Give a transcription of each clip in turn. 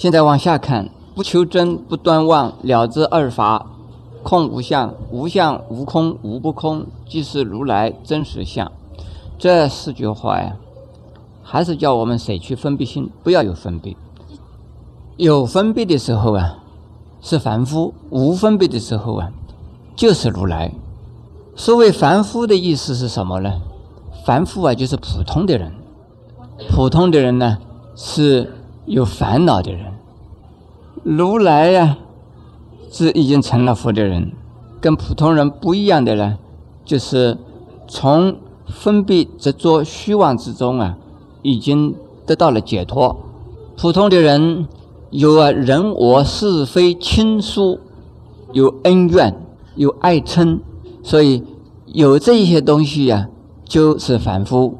现在往下看，不求真，不断妄，了知二法，空无相，无相无空，无不空，即是如来真实相。这四句话呀，还是叫我们舍去分别心，不要有分别。有分别的时候啊，是凡夫；无分别的时候啊，就是如来。所谓凡夫的意思是什么呢？凡夫啊，就是普通的人。普通的人呢，是有烦恼的人。如来呀，是已经成了佛的人，跟普通人不一样的呢，就是从分别执着虚妄之中啊，已经得到了解脱。普通的人。有啊，人我是非亲疏，有恩怨，有爱嗔，所以有这一些东西呀，就是凡夫。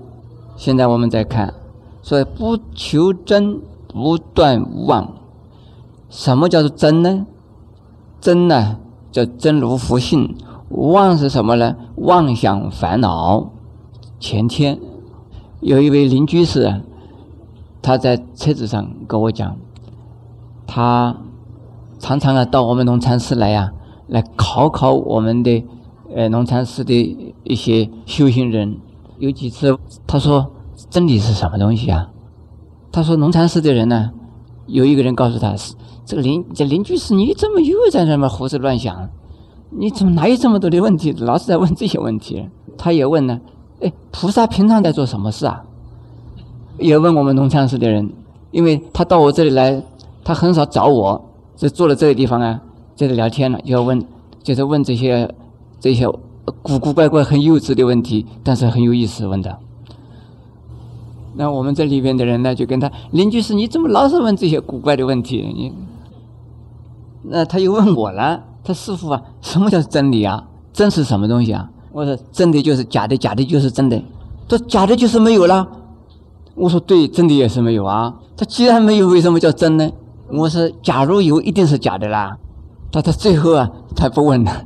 现在我们再看，所以不求真，不断妄。什么叫做真呢？真呢，叫真如佛性。妄是什么呢？妄想烦恼。前天有一位邻居士，他在车子上跟我讲。他常常啊到我们农禅寺来呀，来考考我们的呃农禅寺的一些修行人。有几次他说真理是什么东西啊？他说农禅寺的人呢，有一个人告诉他这个邻这邻居是你怎么又在那么胡思乱想？你怎么哪有这么多的问题？老是在问这些问题。他也问呢，哎，菩萨平常在做什么事啊？也问我们农禅寺的人，因为他到我这里来。他很少找我，就坐在这个地方啊，在这聊天了，就要问，就是问这些这些古古怪怪、很幼稚的问题，但是很有意思问的。那我们这里边的人呢，就跟他邻居是你怎么老是问这些古怪的问题？你，那他又问我了，他师傅啊，什么叫真理啊？真是什么东西啊？我说真的就是假的，假的就是真的，这假的就是没有了。我说对，真的也是没有啊。他既然没有，为什么叫真呢？我说：“假如有，一定是假的啦。”他他最后啊，他不问了。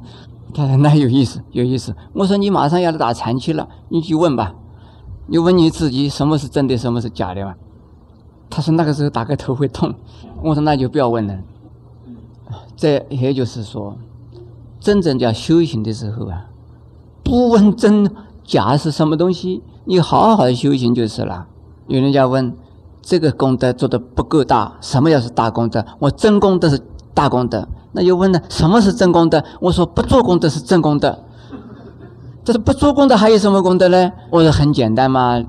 他说：“那有意思，有意思。”我说：“你马上要打禅期了，你去问吧。你问你自己，什么是真的，什么是假的嘛？”他说：“那个时候打个头会痛。”我说：“那就不要问了。”这也就是说，真正叫修行的时候啊，不问真假是什么东西，你好好的修行就是了。有人家问。这个功德做的不够大，什么叫是大功德？我真功德是大功德。那又问呢，什么是真功德？我说不做功德是真功德。这是不做功德还有什么功德呢？我说很简单嘛，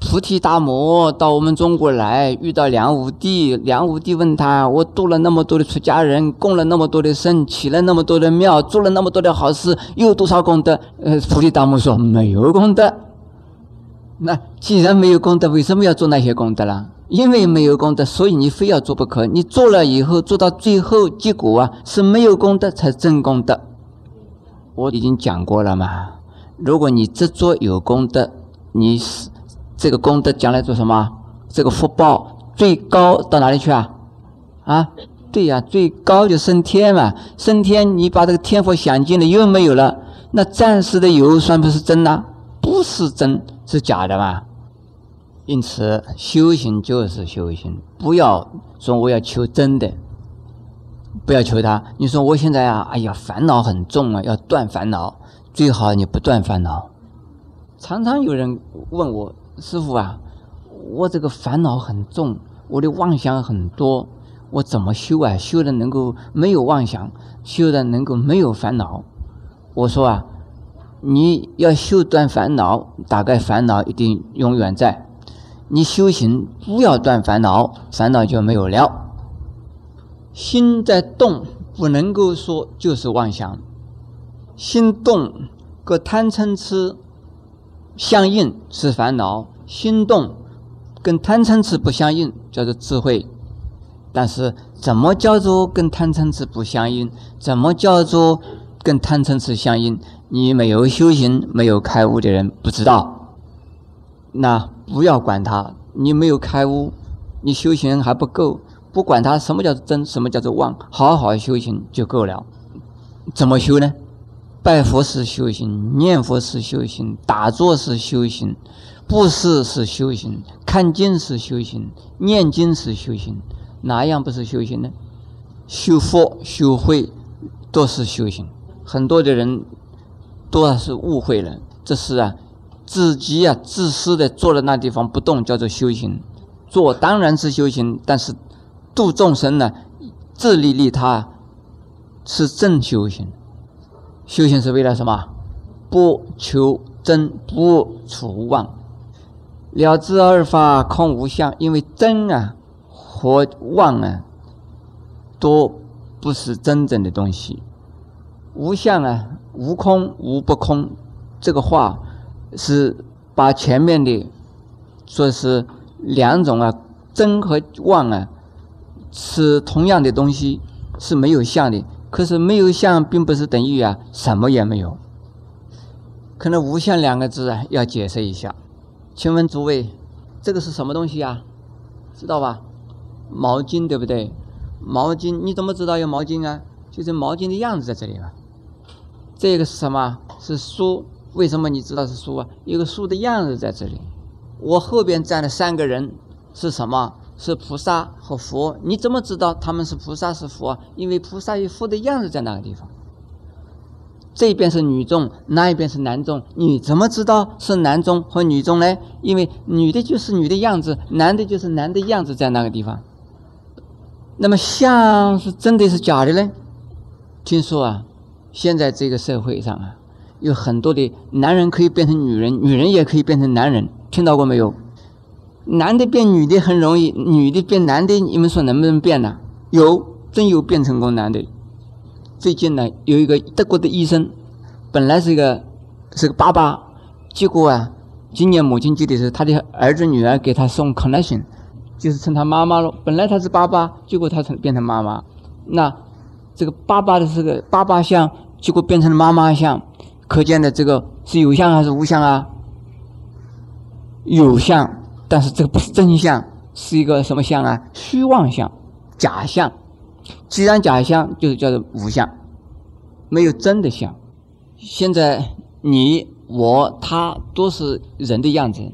菩提大摩到我们中国来，遇到梁武帝，梁武帝问他：我度了那么多的出家人，供了那么多的僧，起了那么多的庙，做了那么多的好事，又有多少功德？呃，菩提大摩说没有功德。那既然没有功德，为什么要做那些功德啦？因为没有功德，所以你非要做不可。你做了以后，做到最后结果啊，是没有功德才真功德。我已经讲过了嘛。如果你执着有功德，你是这个功德将来做什么？这个福报最高到哪里去啊？啊，对呀，最高就升天嘛。升天，你把这个天福享尽了，又没有了，那暂时的有算不是真呐？不是真。是假的嘛？因此，修行就是修行，不要说我要求真的，不要求他。你说我现在啊，哎呀，烦恼很重啊，要断烦恼，最好你不断烦恼。常常有人问我，师傅啊，我这个烦恼很重，我的妄想很多，我怎么修啊？修的能够没有妄想，修的能够没有烦恼？我说啊。你要修断烦恼，大概烦恼一定永远在。你修行不要断烦恼，烦恼就没有了。心在动，不能够说就是妄想。心动，跟贪嗔痴相应是烦恼；心动跟贪嗔痴不相应，叫做智慧。但是，怎么叫做跟贪嗔痴不相应？怎么叫做跟贪嗔痴相应？你没有修行、没有开悟的人不知道，那不要管他。你没有开悟，你修行还不够，不管他什么叫做真，什么叫做妄，好好修行就够了。怎么修呢？拜佛是修行，念佛是修行，打坐是修行，布施是修行，看经是修行，念经是修行，哪样不是修行呢？修佛、修慧都是修行。很多的人都是误会了，这是啊，自己啊自私的坐在那地方不动，叫做修行。做当然是修行，但是度众生呢，自利利他，是正修行。修行是为了什么？不求真，不除妄，了知二法空无相。因为真啊和妄啊，都不是真正的东西。无相啊，无空无不空，这个话是把前面的说是两种啊，真和妄啊是同样的东西，是没有相的。可是没有相，并不是等于啊什么也没有。可能“无相”两个字啊，要解释一下。请问诸位，这个是什么东西啊？知道吧？毛巾对不对？毛巾你怎么知道有毛巾啊？就是毛巾的样子在这里啊。这个是什么？是书。为什么你知道是书啊？有个书的样子在这里。我后边站的三个人是什么？是菩萨和佛，你怎么知道他们是菩萨是佛？因为菩萨与佛的样子在那个地方。这边是女众，那一边是男众，你怎么知道是男众和女众呢？因为女的就是女的样子，男的就是男的样子在那个地方。那么相是真的是假的呢？听说啊，现在这个社会上啊，有很多的男人可以变成女人，女人也可以变成男人，听到过没有？男的变女的很容易，女的变男的，你们说能不能变呢？有，真有变成功男的。最近呢，有一个德国的医生，本来是一个是个爸爸，结果啊，今年母亲节的时候，他的儿子女儿给他送 connection，就是称他妈妈了。本来他是爸爸，结果他成变成妈妈。那这个爸爸的这个爸爸像，结果变成了妈妈像，可见的这个是有相还是无相啊？有相。但是这个不是真相，是一个什么相啊？虚妄相、假相。既然假相，就是叫做无相，没有真的相。现在你、我、他都是人的样子，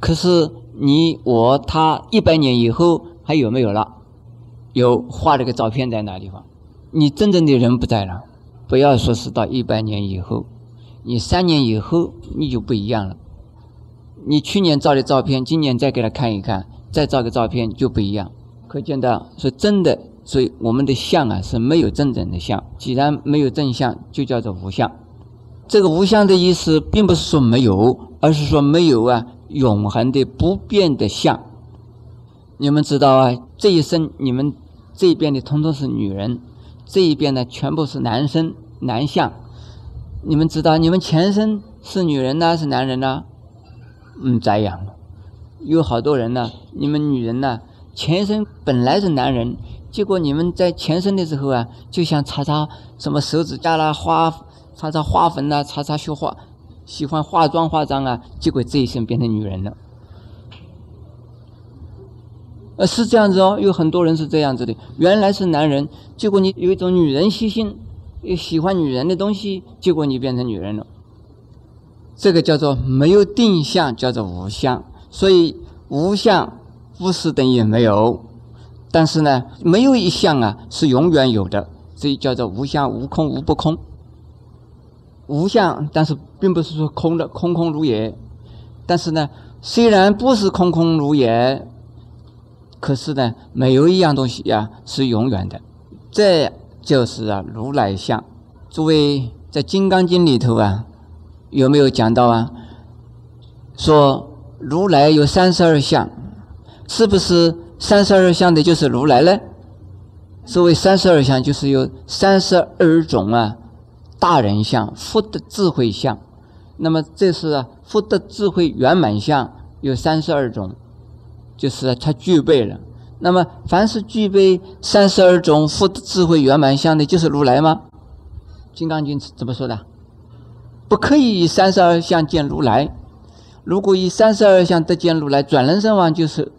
可是你、我、他一百年以后还有没有了？有画了个照片在那地方，你真正的人不在了。不要说是到一百年以后，你三年以后你就不一样了。你去年照的照片，今年再给他看一看，再照个照片就不一样。可见到是真的，所以我们的相啊是没有真正的相。既然没有正相，就叫做无相。这个无相的意思，并不是说没有，而是说没有啊永恒的不变的相。你们知道啊，这一生你们这一边的通通是女人，这一边呢全部是男生男相。你们知道，你们前身是女人呢，是男人呢？嗯，这样了。有好多人呢，你们女人呢，前身本来是男人，结果你们在前身的时候啊，就想擦擦什么手指甲啦、花擦擦花粉啦、擦擦绣花，喜欢化妆化妆啊，结果这一生变成女人了。呃，是这样子哦，有很多人是这样子的，原来是男人，结果你有一种女人习性，喜欢女人的东西，结果你变成女人了。这个叫做没有定向，叫做无相。所以无相不是等于没有，但是呢，没有一项啊是永远有的，所以叫做无相、无空、无不空。无相，但是并不是说空的，空空如也。但是呢，虽然不是空空如也，可是呢，没有一样东西呀是永远的。这就是啊如来相。诸位在《金刚经》里头啊。有没有讲到啊？说如来有三十二相，是不是三十二相的就是如来呢？所谓三十二相，就是有三十二种啊大人相、福德智慧相。那么这是啊福德智慧圆满相有三十二种，就是他具备了。那么凡是具备三十二种福德智慧圆满相的，就是如来吗？《金刚经》怎么说的？不可以以三十二相见如来。如果以三十二相得见如来，转人身王就是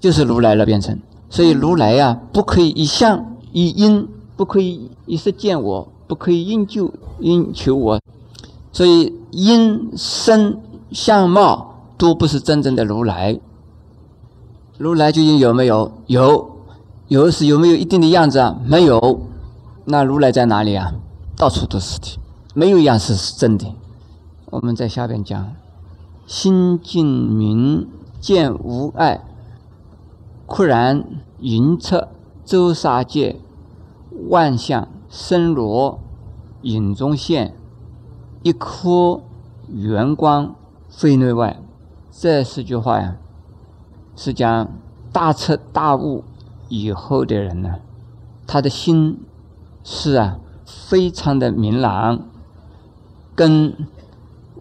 就是如来了，变成。所以如来呀，不可以以相以因，不可以以色见我，不可以因就因求我。所以因身相貌都不是真正的如来。如来究竟有没有？有，有是有没有一定的样子啊？没有。那如来在哪里啊？到处都是的，没有一样是是真的。我们在下边讲：心净明见无碍，忽然云彻周沙界，万象生罗影中现，一颗圆光非内外。这四句话呀，是讲大彻大悟以后的人呢，他的心。是啊，非常的明朗，跟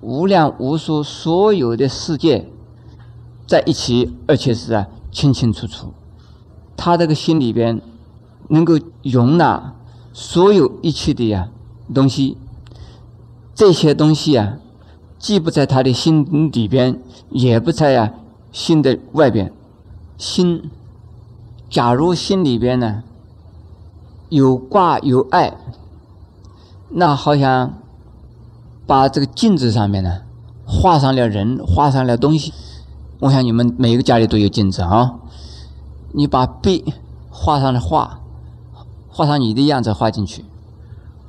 无量无数所有的世界在一起，而且是啊清清楚楚。他这个心里边能够容纳所有一切的呀东西，这些东西啊，既不在他的心里边，也不在呀心的外边。心，假如心里边呢？有挂有爱，那好像把这个镜子上面呢画上了人，画上了东西。我想你们每一个家里都有镜子啊，你把壁画上了画，画上你的样子画进去，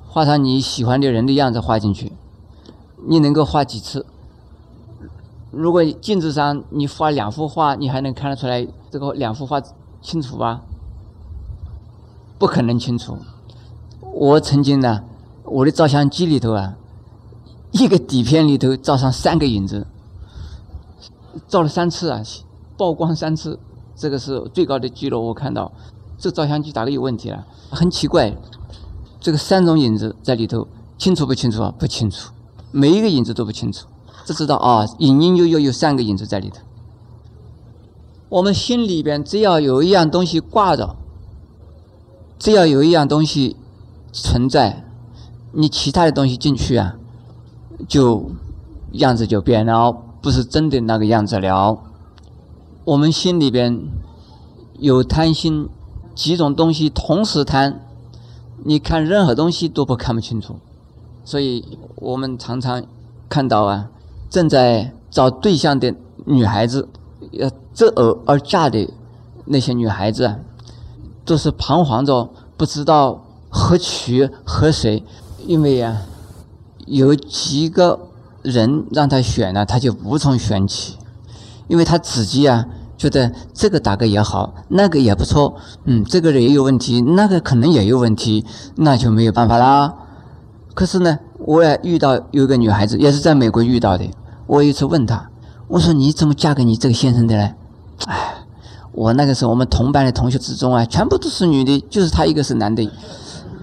画上你喜欢的人的样子画进去，你能够画几次？如果镜子上你画两幅画，你还能看得出来这个两幅画清楚吧？不可能清楚。我曾经呢，我的照相机里头啊，一个底片里头照上三个影子，照了三次啊，曝光三次，这个是最高的记录。我看到这照相机大概有问题了，很奇怪，这个三种影子在里头清楚不清楚啊？不清楚，每一个影子都不清楚，只知道啊，隐隐约约有三个影子在里头。我们心里边只要有一样东西挂着。只要有一样东西存在，你其他的东西进去啊，就样子就变了，不是真的那个样子了。我们心里边有贪心，几种东西同时贪，你看任何东西都不看不清楚。所以我们常常看到啊，正在找对象的女孩子，要择偶而嫁的那些女孩子啊。都是彷徨着，不知道何娶何谁，因为呀，有几个人让他选呢，他就无从选起，因为他自己啊觉得这个大概也好，那个也不错，嗯，这个人也有问题，那个可能也有问题，那就没有办法啦。可是呢，我也遇到有一个女孩子，也是在美国遇到的，我有一次问她，我说你怎么嫁给你这个先生的呢？哎。我那个时候，我们同班的同学之中啊，全部都是女的，就是他一个是男的，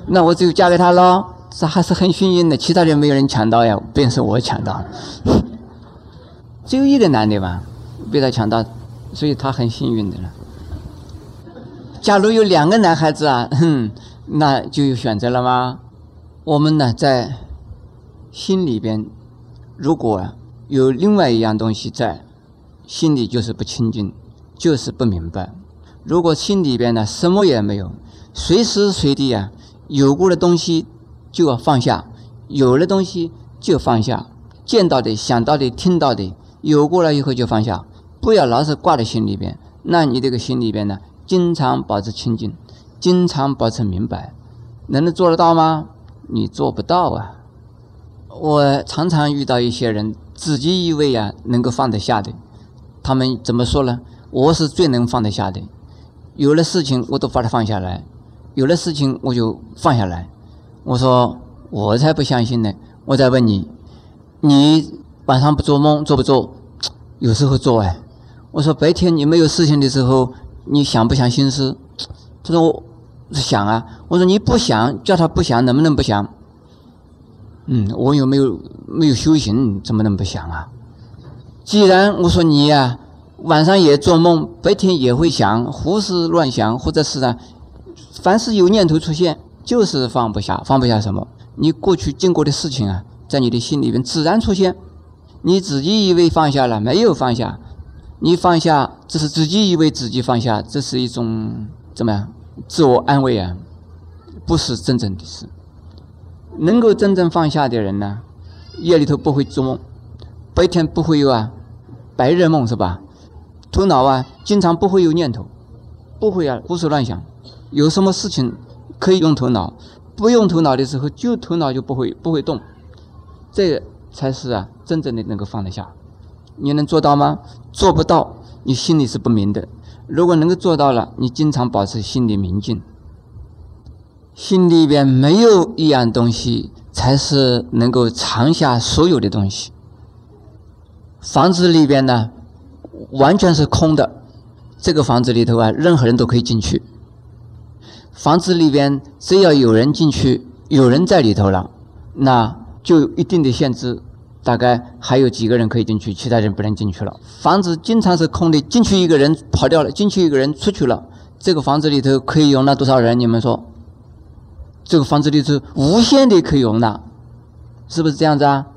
那我只有嫁给他喽，这还是很幸运的，其他人没有人抢到呀，便是我抢到了，只有一个男的嘛，被他抢到，所以他很幸运的了。假如有两个男孩子啊，哼，那就有选择了吗？我们呢，在心里边，如果有另外一样东西在，心里就是不清净。就是不明白，如果心里边呢什么也没有，随时随地啊有过的东西就要放下，有了东西就放下，见到的、想到的、听到的，有过了以后就放下，不要老是挂在心里边。那你这个心里边呢，经常保持清净，经常保持明白，能做得到吗？你做不到啊！我常常遇到一些人，自己以为啊能够放得下的，他们怎么说呢？我是最能放得下的，有了事情我都把它放下来，有了事情我就放下来。我说我才不相信呢！我再问你，你晚上不做梦做不做？有时候做哎。我说白天你没有事情的时候，你想不想心思？他说我想啊。我说你不想，叫他不想，能不能不想？嗯，我又没有没有修行，怎么能不想啊？既然我说你呀。晚上也做梦，白天也会想胡思乱想，或者是呢，凡是有念头出现，就是放不下。放不下什么？你过去经过的事情啊，在你的心里面自然出现。你自己以为放下了，没有放下。你放下，这是自己以为自己放下，这是一种怎么样？自我安慰啊，不是真正的事。能够真正放下的人呢，夜里头不会做梦，白天不会有啊白日梦，是吧？头脑啊，经常不会有念头，不会啊胡思乱想。有什么事情可以用头脑，不用头脑的时候，就头脑就不会不会动。这才是啊，真正的能够放得下。你能做到吗？做不到，你心里是不明的。如果能够做到了，你经常保持心里明净，心里边没有一样东西，才是能够藏下所有的东西。房子里边呢，完全是空的，这个房子里头啊，任何人都可以进去。房子里边只要有人进去，有人在里头了，那。就有一定的限制，大概还有几个人可以进去，其他人不能进去了。房子经常是空的，进去一个人跑掉了，进去一个人出去了。这个房子里头可以容纳多少人？你们说？这个房子里头无限的可以容纳，是不是这样子啊？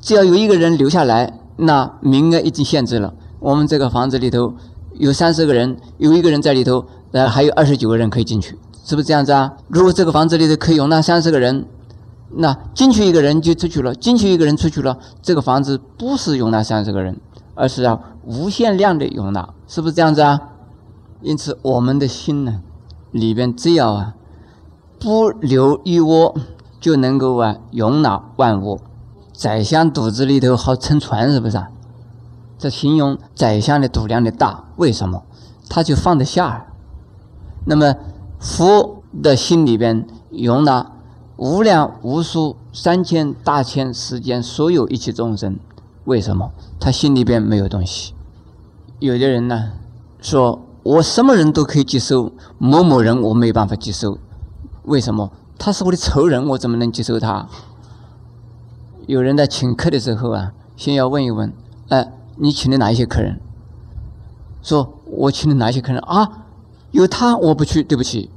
只要有一个人留下来，那名额已经限制了。我们这个房子里头有三十个人，有一个人在里头，那，还有二十九个人可以进去，是不是这样子啊？如果这个房子里头可以容纳三十个人。那进去一个人就出去了，进去一个人出去了。这个房子不是容纳三十个人，而是要无限量的容纳，是不是这样子啊？因此，我们的心呢，里边只要啊不留一窝，就能够啊容纳万物。宰相肚子里头好撑船，是不是啊？这形容宰相的肚量的大，为什么？他就放得下。那么佛的心里边容纳。无量无数三千大千世间所有一切众生，为什么他心里边没有东西？有的人呢说，我什么人都可以接受，某某人我没办法接受，为什么？他是我的仇人，我怎么能接受他？有人在请客的时候啊，先要问一问，哎，你请的哪一些客人？说我请的哪些客人啊？有他我不去，对不起。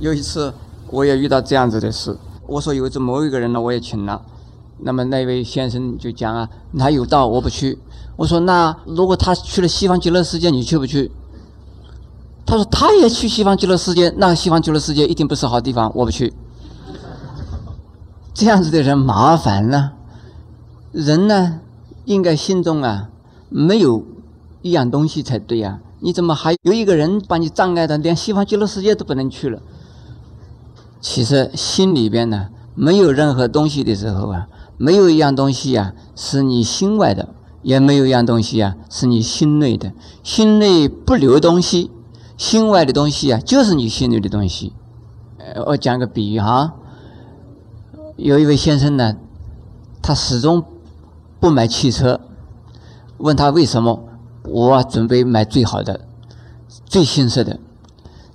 有一次。我也遇到这样子的事，我说有这某一个人呢，我也请了，那么那位先生就讲啊，他有道我不去。我说那如果他去了西方极乐世界，你去不去？他说他也去西方极乐世界，那西方极乐世界一定不是好地方，我不去。这样子的人麻烦了，人呢应该心中啊没有一样东西才对呀，你怎么还有一个人把你障碍的，连西方极乐世界都不能去了？其实心里边呢，没有任何东西的时候啊，没有一样东西啊是你心外的，也没有一样东西啊是你心内的。心内不留东西，心外的东西啊就是你心里的东西。我讲个比喻哈，有一位先生呢，他始终不买汽车，问他为什么？我准备买最好的、最新式的。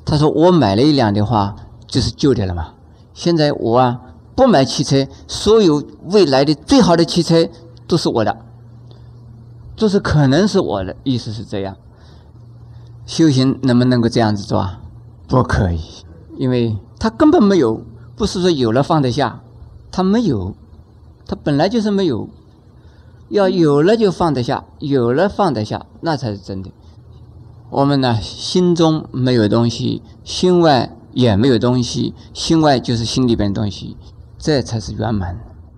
他说我买了一辆的话。就是旧的了嘛。现在我啊不买汽车，所有未来的最好的汽车都是我的，就是可能是我的，意思是这样。修行能不能够这样子做啊？不可以，因为他根本没有，不是说有了放得下，他没有，他本来就是没有。要有了就放得下，有了放得下，那才是真的。我们呢，心中没有东西，心外。也没有东西，心外就是心里边东西，这才是圆满。